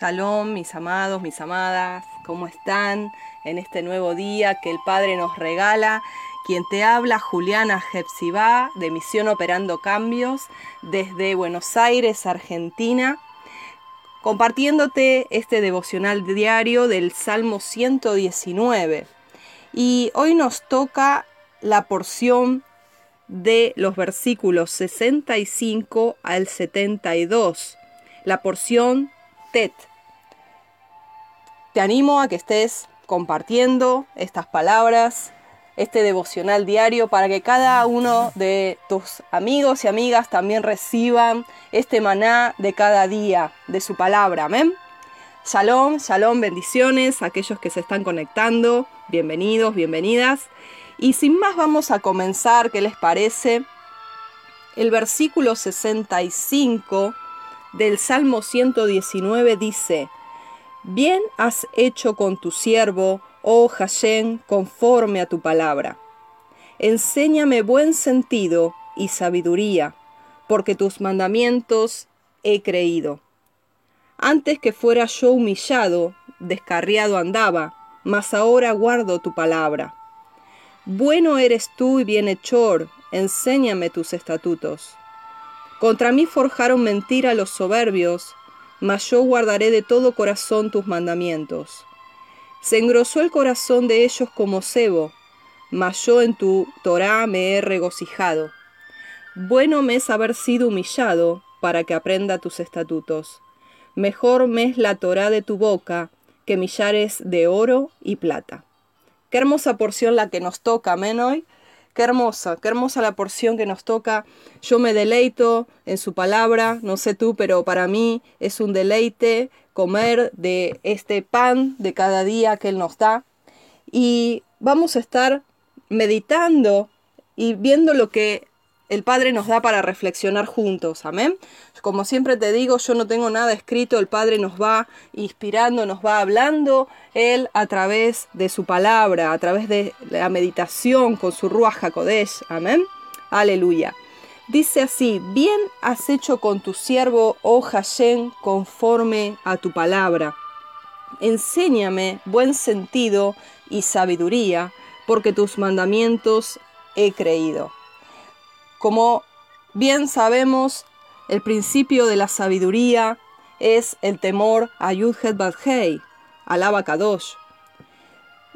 Shalom, mis amados, mis amadas, ¿cómo están en este nuevo día que el Padre nos regala? Quien te habla, Juliana Jepsibá, de Misión Operando Cambios, desde Buenos Aires, Argentina, compartiéndote este devocional diario del Salmo 119. Y hoy nos toca la porción de los versículos 65 al 72, la porción te animo a que estés compartiendo estas palabras, este devocional diario, para que cada uno de tus amigos y amigas también reciban este maná de cada día, de su palabra. Amén. Shalom, shalom, bendiciones a aquellos que se están conectando. Bienvenidos, bienvenidas. Y sin más vamos a comenzar, ¿qué les parece? El versículo 65 del Salmo 119 dice, Bien has hecho con tu siervo, oh Hashem, conforme a tu palabra. Enséñame buen sentido y sabiduría, porque tus mandamientos he creído. Antes que fuera yo humillado, descarriado andaba, mas ahora guardo tu palabra. Bueno eres tú y bienhechor, enséñame tus estatutos. Contra mí forjaron mentira los soberbios, mas yo guardaré de todo corazón tus mandamientos. Se engrosó el corazón de ellos como cebo, mas yo en tu Torá me he regocijado. Bueno me es haber sido humillado para que aprenda tus estatutos. Mejor me es la Torá de tu boca que millares de oro y plata. Qué hermosa porción la que nos toca, amén. Qué hermosa, qué hermosa la porción que nos toca. Yo me deleito en su palabra, no sé tú, pero para mí es un deleite comer de este pan de cada día que Él nos da. Y vamos a estar meditando y viendo lo que el Padre nos da para reflexionar juntos. Amén. Como siempre te digo, yo no tengo nada escrito, el Padre nos va inspirando, nos va hablando, Él a través de su palabra, a través de la meditación con su Ruach HaKodesh. Amén. Aleluya. Dice así, bien has hecho con tu siervo, oh Hashem, conforme a tu palabra. Enséñame buen sentido y sabiduría, porque tus mandamientos he creído. Como bien sabemos, el principio de la sabiduría es el temor a Yudhet Badhei, al Kadosh.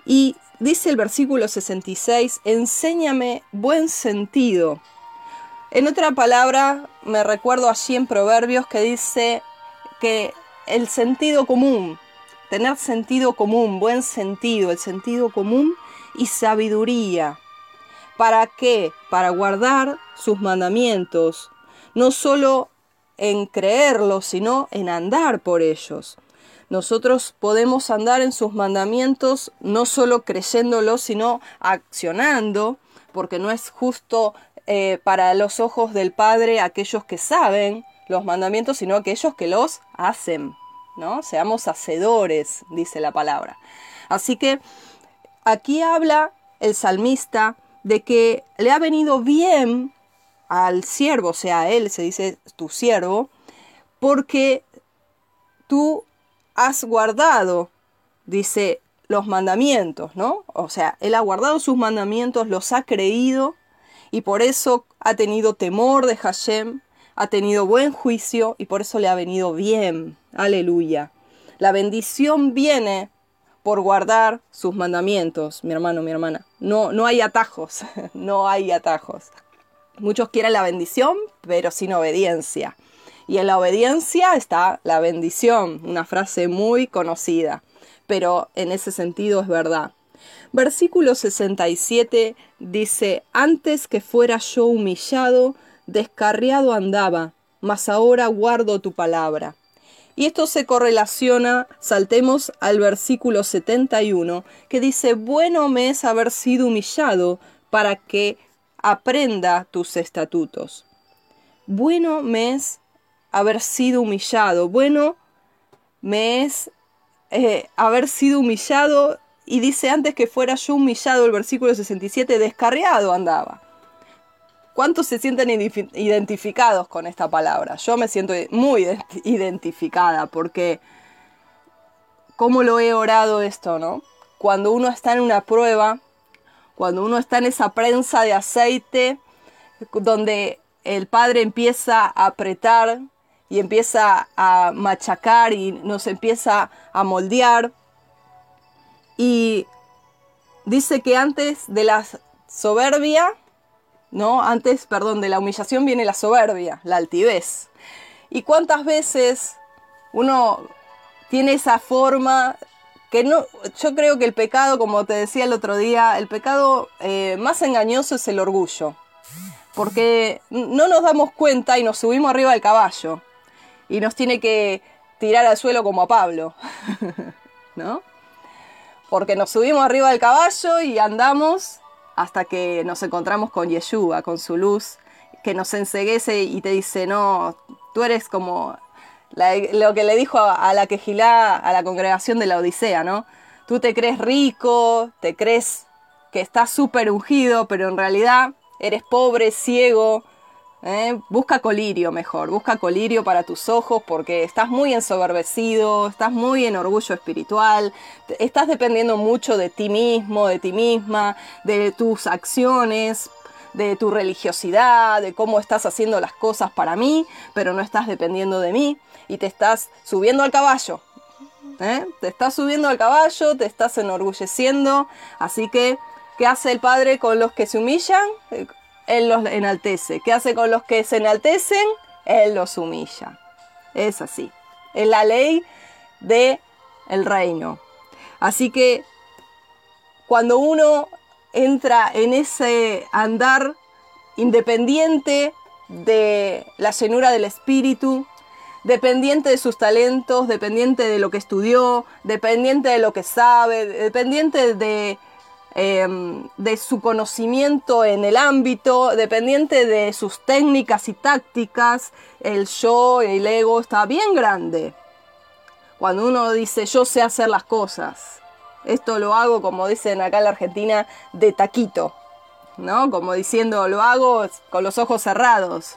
Y dice el versículo 66, enséñame buen sentido. En otra palabra, me recuerdo allí en Proverbios que dice que el sentido común, tener sentido común, buen sentido, el sentido común y sabiduría. ¿Para qué? Para guardar sus mandamientos, no solo en creerlos, sino en andar por ellos. Nosotros podemos andar en sus mandamientos no solo creyéndolos, sino accionando, porque no es justo eh, para los ojos del Padre aquellos que saben los mandamientos, sino aquellos que los hacen. ¿no? Seamos hacedores, dice la palabra. Así que aquí habla el salmista de que le ha venido bien al siervo, o sea, a él se dice tu siervo, porque tú has guardado, dice, los mandamientos, ¿no? O sea, él ha guardado sus mandamientos, los ha creído y por eso ha tenido temor de Hashem, ha tenido buen juicio y por eso le ha venido bien. Aleluya. La bendición viene por guardar sus mandamientos, mi hermano, mi hermana. No, no hay atajos, no hay atajos. Muchos quieren la bendición, pero sin obediencia. Y en la obediencia está la bendición, una frase muy conocida, pero en ese sentido es verdad. Versículo 67 dice, antes que fuera yo humillado, descarriado andaba, mas ahora guardo tu palabra. Y esto se correlaciona, saltemos al versículo 71, que dice, bueno me es haber sido humillado para que aprenda tus estatutos. Bueno me es haber sido humillado, bueno me es eh, haber sido humillado, y dice antes que fuera yo humillado, el versículo 67, descarriado andaba. ¿Cuántos se sienten identificados con esta palabra? Yo me siento muy identificada porque cómo lo he orado esto, ¿no? Cuando uno está en una prueba, cuando uno está en esa prensa de aceite, donde el Padre empieza a apretar y empieza a machacar y nos empieza a moldear. Y dice que antes de la soberbia, ¿no? Antes, perdón, de la humillación viene la soberbia, la altivez. ¿Y cuántas veces uno tiene esa forma que no, yo creo que el pecado, como te decía el otro día, el pecado eh, más engañoso es el orgullo, porque no nos damos cuenta y nos subimos arriba del caballo y nos tiene que tirar al suelo como a Pablo, ¿no? Porque nos subimos arriba del caballo y andamos hasta que nos encontramos con Yeshua, con su luz, que nos enseguece y te dice, no, tú eres como lo que le dijo a, la quejilá, a la congregación de la Odisea, ¿no? Tú te crees rico, te crees que estás súper ungido, pero en realidad eres pobre, ciego. ¿Eh? Busca colirio mejor, busca colirio para tus ojos porque estás muy ensoberbecido, estás muy en orgullo espiritual, estás dependiendo mucho de ti mismo, de ti misma, de tus acciones, de tu religiosidad, de cómo estás haciendo las cosas para mí, pero no estás dependiendo de mí y te estás subiendo al caballo. ¿eh? Te estás subiendo al caballo, te estás enorgulleciendo. Así que, ¿qué hace el Padre con los que se humillan? Él los enaltece. ¿Qué hace con los que se enaltecen? Él los humilla. Es así. Es la ley de el reino. Así que cuando uno entra en ese andar independiente de la llenura del espíritu, dependiente de sus talentos, dependiente de lo que estudió, dependiente de lo que sabe, dependiente de, em, de su conocimiento en el ámbito, dependiente de sus técnicas y tácticas, el yo, el ego está bien grande. Cuando uno dice yo sé hacer las cosas, esto lo hago como dicen acá en la Argentina de taquito, ¿no? Como diciendo lo hago con los ojos cerrados,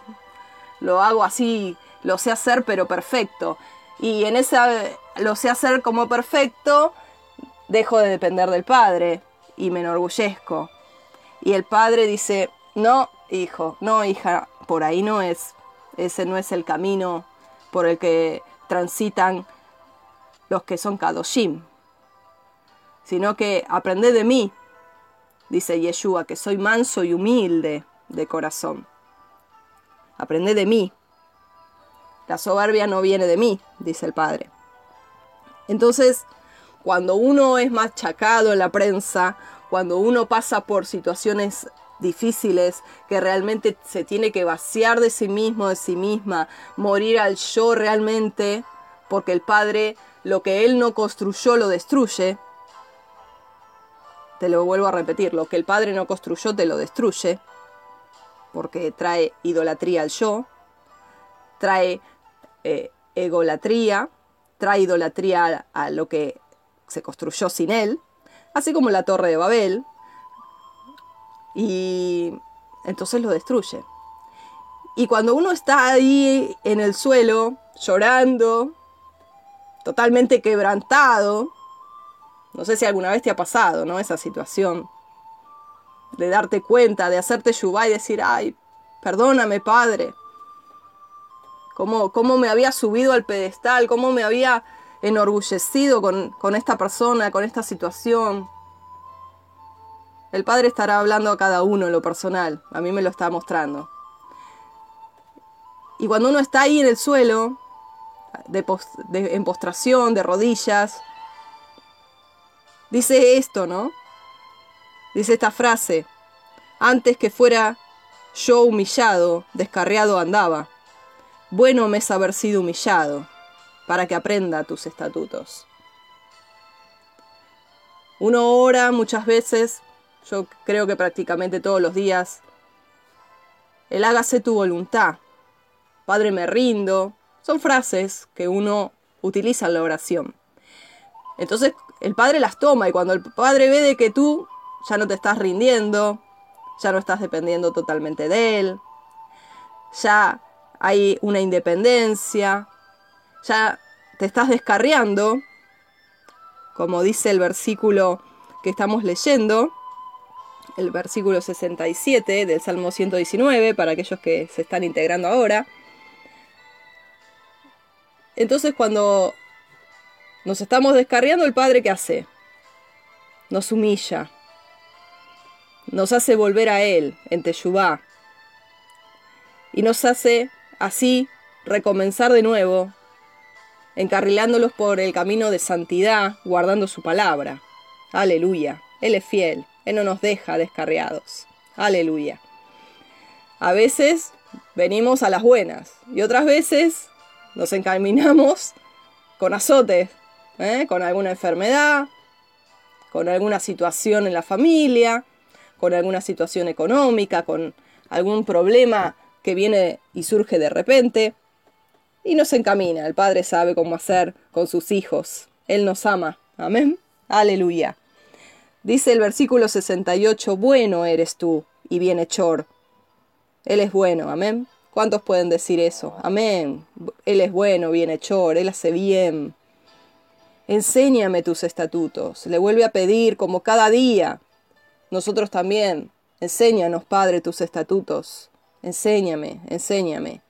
lo hago así lo sé hacer pero perfecto. Y en esa lo sé hacer como perfecto, dejo de depender del Padre y me enorgullezco. Y el Padre dice, no, hijo, no, hija, por ahí no es. Ese no es el camino por el que transitan los que son Kadoshim. Sino que aprende de mí, dice Yeshua, que soy manso y humilde de corazón. Aprende de mí, la soberbia no viene de mí, dice el padre. Entonces, cuando uno es machacado en la prensa, cuando uno pasa por situaciones difíciles, que realmente se tiene que vaciar de sí mismo, de sí misma, morir al yo realmente, porque el Padre lo que Él no construyó lo destruye. Te lo vuelvo a repetir, lo que el Padre no construyó te lo destruye, porque trae idolatría al yo, trae eh, egolatría, trae idolatría a, lo que se construyó sin él, así como la torre de Babel, y entonces lo destruye. Y cuando uno está ahí en el suelo, llorando, totalmente quebrantado, no sé si alguna vez te ha pasado, ¿no? Esa situación de darte cuenta, de hacerte yubá y decir, ay, perdóname, Padre, cómo, me había subido al pedestal, cómo me había enorgullecido con, con esta persona, con esta situación. El Padre estará hablando a cada uno en lo personal, a mí me lo está mostrando. Y cuando uno está ahí en el suelo, en postración, de rodillas, dice esto, ¿no? Dice esta frase, antes que fuera yo humillado, descarriado andaba. Bueno me es haber sido humillado, para que aprenda tus estatutos. Uno ora muchas veces, yo creo que prácticamente todos los días, el hágase tu voluntad, Padre me rindo, son frases que uno utiliza en la oración. Entonces el Padre las toma y cuando el Padre ve de que tú ya no te estás rindiendo, ya no estás dependiendo totalmente de Él, ya hay una independencia, ya te estás descarriando, como dice el versículo que estamos leyendo, el versículo 67 del Salmo 119, para aquellos que se están integrando ahora. Entonces cuando nos estamos descarriando, el Padre, ¿qué hace? Nos humilla, nos hace volver a Él en Teshuvá, y nos hace así recomenzar de nuevo, encarrilándolos por el camino de santidad, guardando su palabra. Aleluya, Él es fiel, Él no nos deja descarriados. Aleluya. A veces venimos a las buenas y otras veces nos encaminamos con azotes, ¿eh? con alguna enfermedad, con alguna situación en la familia, con alguna situación económica, con algún problema que viene y surge de repente y nos encamina. El Padre sabe cómo hacer con sus hijos. Él nos ama. Amén. Aleluya. Dice el versículo 68, bueno eres tú y bienhechor. Él es bueno, amén. ¿Cuántos pueden decir eso? Amén. Él es bueno, bienhechor, Él hace bien. Enséñame tus estatutos. Le vuelve a pedir como cada día. Nosotros también. Enséñanos, Padre, tus estatutos. Enséñame, enséñame.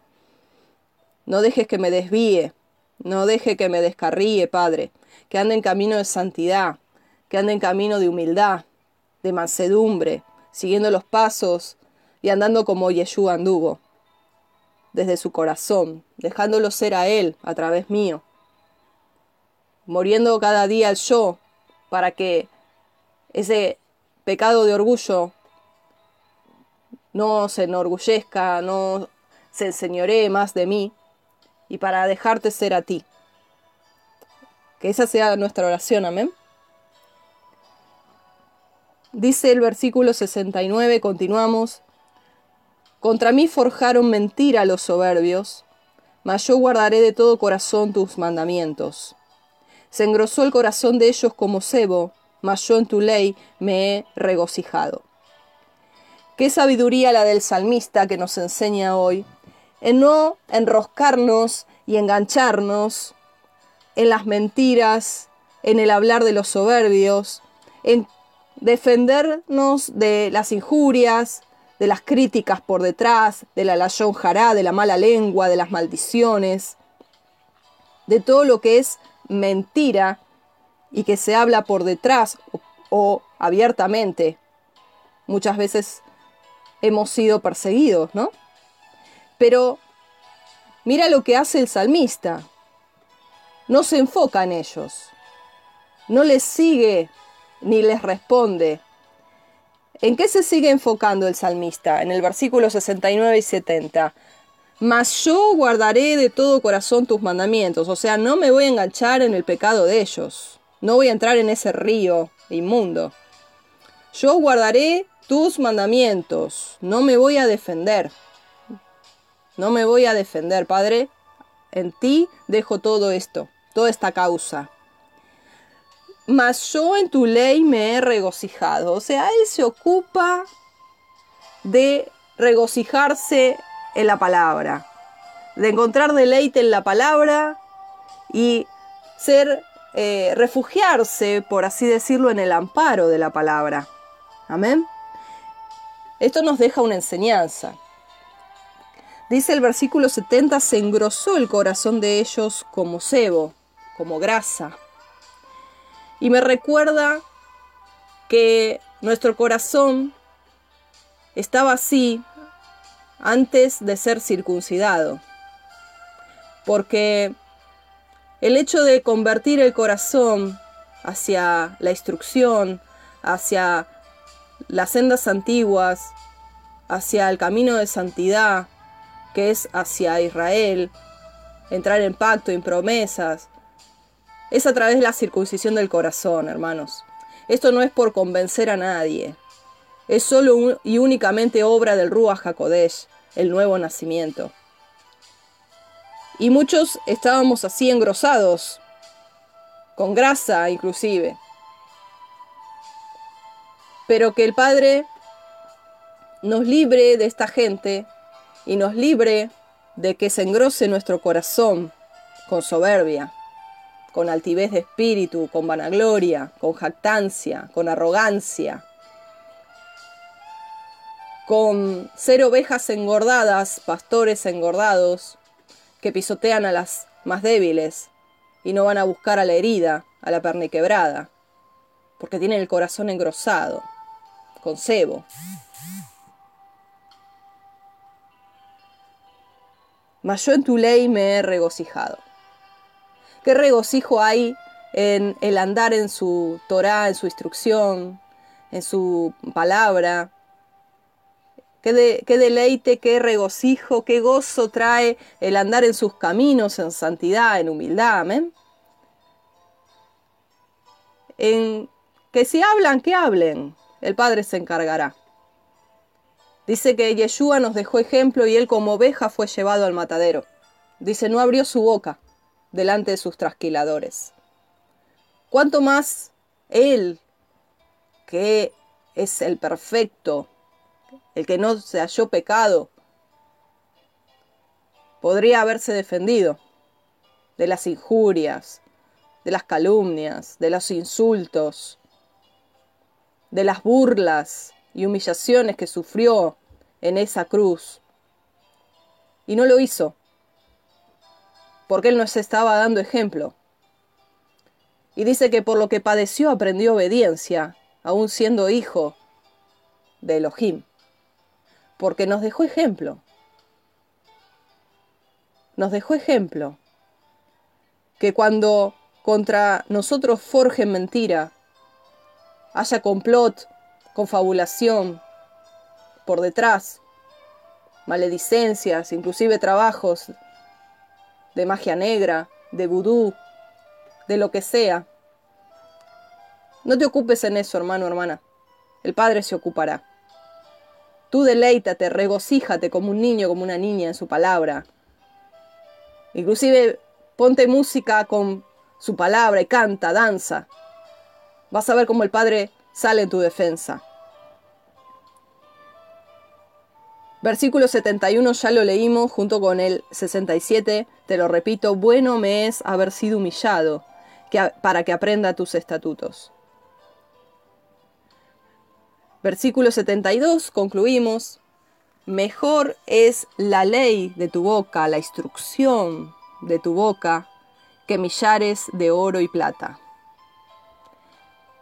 No dejes que me desvíe, no deje que me descarríe, Padre, que ande en camino de santidad, que ande en camino de humildad, de mansedumbre, siguiendo los pasos y andando como Yeshua anduvo, desde su corazón, dejándolo ser a Él a través mío, muriendo cada día al yo, para que ese pecado de orgullo no se enorgullezca, no se enseñoree más de mí, y para dejarte ser a ti. Que esa sea nuestra oración, amén. Dice el versículo 69, continuamos, Contra mí forjaron mentira los soberbios, mas yo guardaré de todo corazón tus mandamientos. Se engrosó el corazón de ellos como cebo, mas yo en tu ley me he regocijado. Qué sabiduría la del salmista que nos enseña hoy en no enroscarnos y engancharnos en las mentiras, en el hablar de los soberbios, en defendernos de las injurias, de las críticas por detrás, de la jará, de la mala lengua, de las maldiciones, de todo lo que es mentira y que se habla por detrás o, o abiertamente. Muchas veces hemos sido perseguidos, ¿no? Pero mira lo que hace el salmista. No se enfoca en ellos. No les sigue ni les responde. ¿En qué se sigue enfocando el salmista? En el versículo 69 y 70. Mas yo guardaré de todo corazón tus mandamientos. O sea, no me voy a enganchar en el pecado de ellos. No voy a entrar en ese río inmundo. Yo guardaré tus mandamientos, no me voy a defender. No me voy a defender, Padre. En ti dejo todo esto, toda esta causa. Mas yo en tu ley me he regocijado. O sea, Él se ocupa de regocijarse en la palabra, de encontrar deleite en la palabra y ser, eh, refugiarse, por así decirlo, en el amparo de la palabra. Amén. Esto nos deja una enseñanza. Dice el versículo 70, se engrosó el corazón de ellos como cebo, como grasa. Y me recuerda que nuestro corazón estaba así antes de ser circuncidado. Porque el hecho de convertir el corazón hacia la instrucción, hacia las sendas antiguas, hacia el camino de santidad, que es hacia Israel, entrar en pacto, en promesas, es a través de la circuncisión del corazón, hermanos. Esto no es por convencer a nadie, es solo y únicamente obra del Ruach HaKodesh, el nuevo nacimiento. Y muchos estábamos así engrosados, con grasa inclusive pero que el Padre nos libre de esta gente y nos libre de que se engrose nuestro corazón con soberbia, con altivez de espíritu, con vanagloria, con jactancia, con arrogancia, con ser ovejas engordadas, pastores engordados, que pisotean a las más débiles y no van a buscar a la herida, a la perniquebrada, porque tienen el corazón engrosado, con cebo. Mas yo en tu ley me he regocijado. ¿Qué regocijo hay en el andar en su Torah, en su instrucción, en su palabra? Qué, deleite, qué regocijo, qué gozo trae el andar en sus caminos, en santidad, en humildad. Amén. En que si hablan, que hablen. El Padre se encargará. Dice que Yeshua nos dejó ejemplo y él como oveja fue llevado al matadero. Dice, no abrió su boca delante de sus trasquiladores. ¿Cuánto más él, que es el perfecto, el que no se halló pecado, podría haberse defendido de las injurias, de las calumnias, de los insultos, de las burlas y humillaciones que sufrió en esa cruz. Y no lo hizo, porque él nos estaba dando ejemplo. Y dice que por lo que padeció aprendió obediencia, aún siendo hijo de Elohim porque nos dejó ejemplo. Nos dejó ejemplo que cuando contra nosotros forjen mentira, haya complot, confabulación por detrás, maledicencias, inclusive trabajos de magia negra, de vudú, de lo que sea. No te ocupes en eso, hermano, hermana. El Padre se ocupará. Tú deleítate, regocíjate como un niño, como una niña en su palabra. Inclusive ponte música con su palabra y canta, danza. Vas a ver cómo el Padre sale en tu defensa. Versículo 71 ya lo leímos junto con el 67, te lo repito, bueno me es haber sido humillado para que aprenda tus estatutos. Versículo 72, concluimos. Mejor es la ley de tu boca, la instrucción de tu boca, que millares de oro y plata.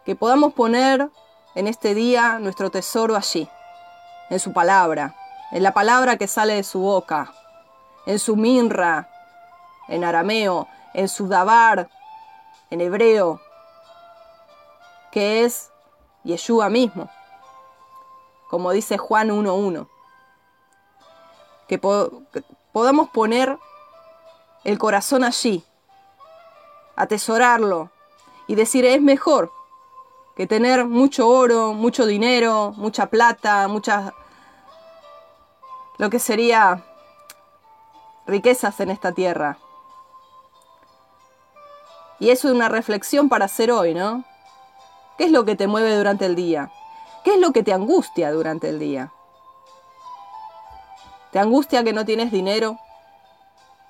Que podamos poner en este día nuestro tesoro allí, en su palabra, en la palabra que sale de su boca, en su minra, en arameo, en su dabar, en hebreo, que es Yeshua mismo como dice Juan 1.1. Que, podamos poner el corazón allí, atesorarlo y decir es mejor que tener mucho oro, mucho dinero, mucha plata, muchas lo que sería riquezas en esta tierra. Y eso es una reflexión para hacer hoy, ¿no? ¿Qué es lo que te mueve durante el día? ¿Qué es lo que te angustia durante el día? ¿Te angustia que no tienes dinero?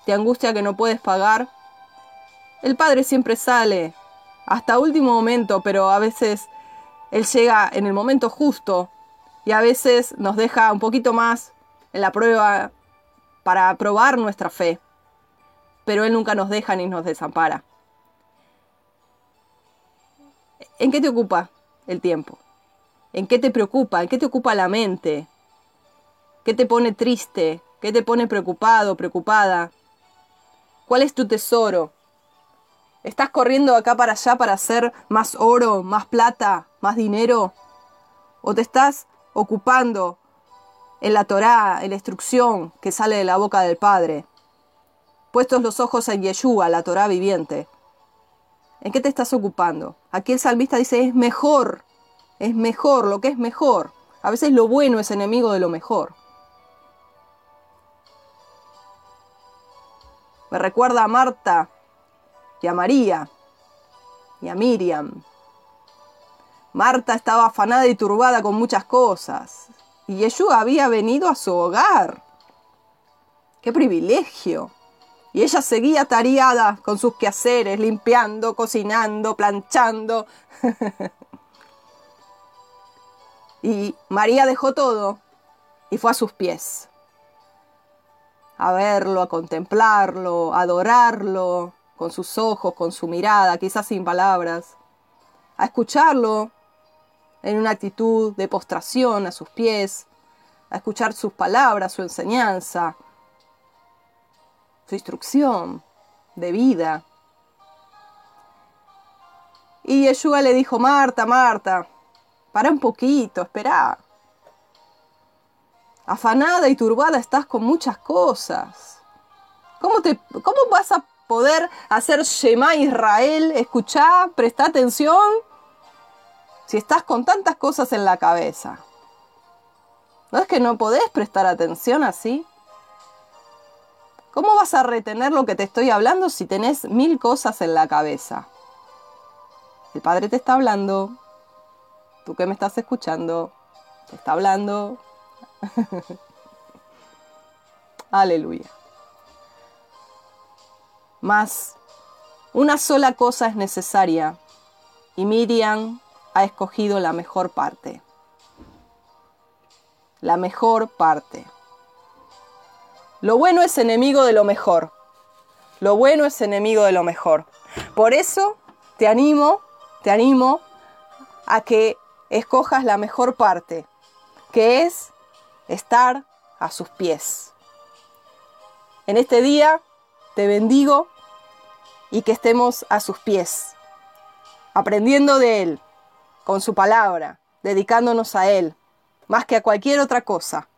¿Te angustia que no puedes pagar? El padre siempre sale hasta último momento, pero a veces él llega en el momento justo y a veces nos deja un poquito más en la prueba para probar nuestra fe. Pero él nunca nos deja ni nos desampara. ¿En qué te ocupa el tiempo? ¿En qué te preocupa? ¿En qué te ocupa la mente? ¿Qué te pone triste? ¿Qué te pone preocupado, preocupada? ¿Cuál es tu tesoro? ¿Estás corriendo acá para allá para hacer más oro, más plata, más dinero? ¿O te estás ocupando en la Torá, en la instrucción que sale de la boca del Padre? Puestos los ojos en Yeshua, la Torá viviente. ¿En qué te estás ocupando? Aquí el salmista dice, es mejor es mejor, lo que es mejor. A veces lo bueno es enemigo de lo mejor. Me recuerda a Marta y a María y a Miriam. Marta estaba afanada y turbada con muchas cosas. Y Yeshua había venido a su hogar. ¡Qué privilegio! Y ella seguía tareada con sus quehaceres, limpiando, cocinando, planchando. y María dejó todo y fue a sus pies. A verlo, a contemplarlo, a adorarlo con sus ojos, con su mirada, quizás sin palabras. A escucharlo en una actitud de postración a sus pies, a escuchar sus palabras, su enseñanza, su instrucción de vida. Y Yeshua le dijo, Marta, Marta, para un poquito, espera. Afanada y turbada estás con muchas cosas. ¿Cómo, te, ¿Cómo vas a poder hacer Shema Israel? Escuchá, presta atención si estás con tantas cosas en la cabeza? ¿No es que no podés prestar atención así? ¿Cómo vas a retener lo que te estoy hablando si tenés mil cosas en la cabeza? El Padre te está hablando. Tú que me estás escuchando, te está hablando. Aleluya. Más, una sola cosa es necesaria. Y Miriam ha escogido la mejor parte. La mejor parte. Lo bueno es enemigo de lo mejor. Lo bueno es enemigo de lo mejor. Por eso te animo, te animo a que escojas la mejor parte, que es estar a sus pies. En este día te bendigo y que estemos a sus pies, aprendiendo de Él, con su palabra, dedicándonos a Él, más que a cualquier otra cosa.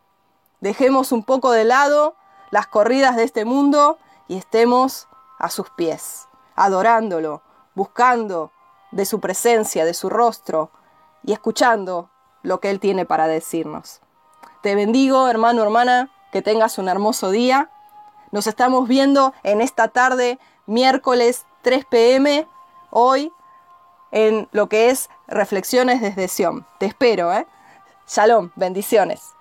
Dejemos un poco de lado las corridas de este mundo y estemos a sus pies, adorándolo, buscando de su presencia, de su rostro y escuchando lo que Él tiene para decirnos. Te bendigo, hermano, hermana, que tengas un hermoso día. Nos estamos viendo en esta tarde, miércoles 3 pm, hoy en lo que es Reflexiones desde Sion. Te espero, ¿eh? Shalom, bendiciones.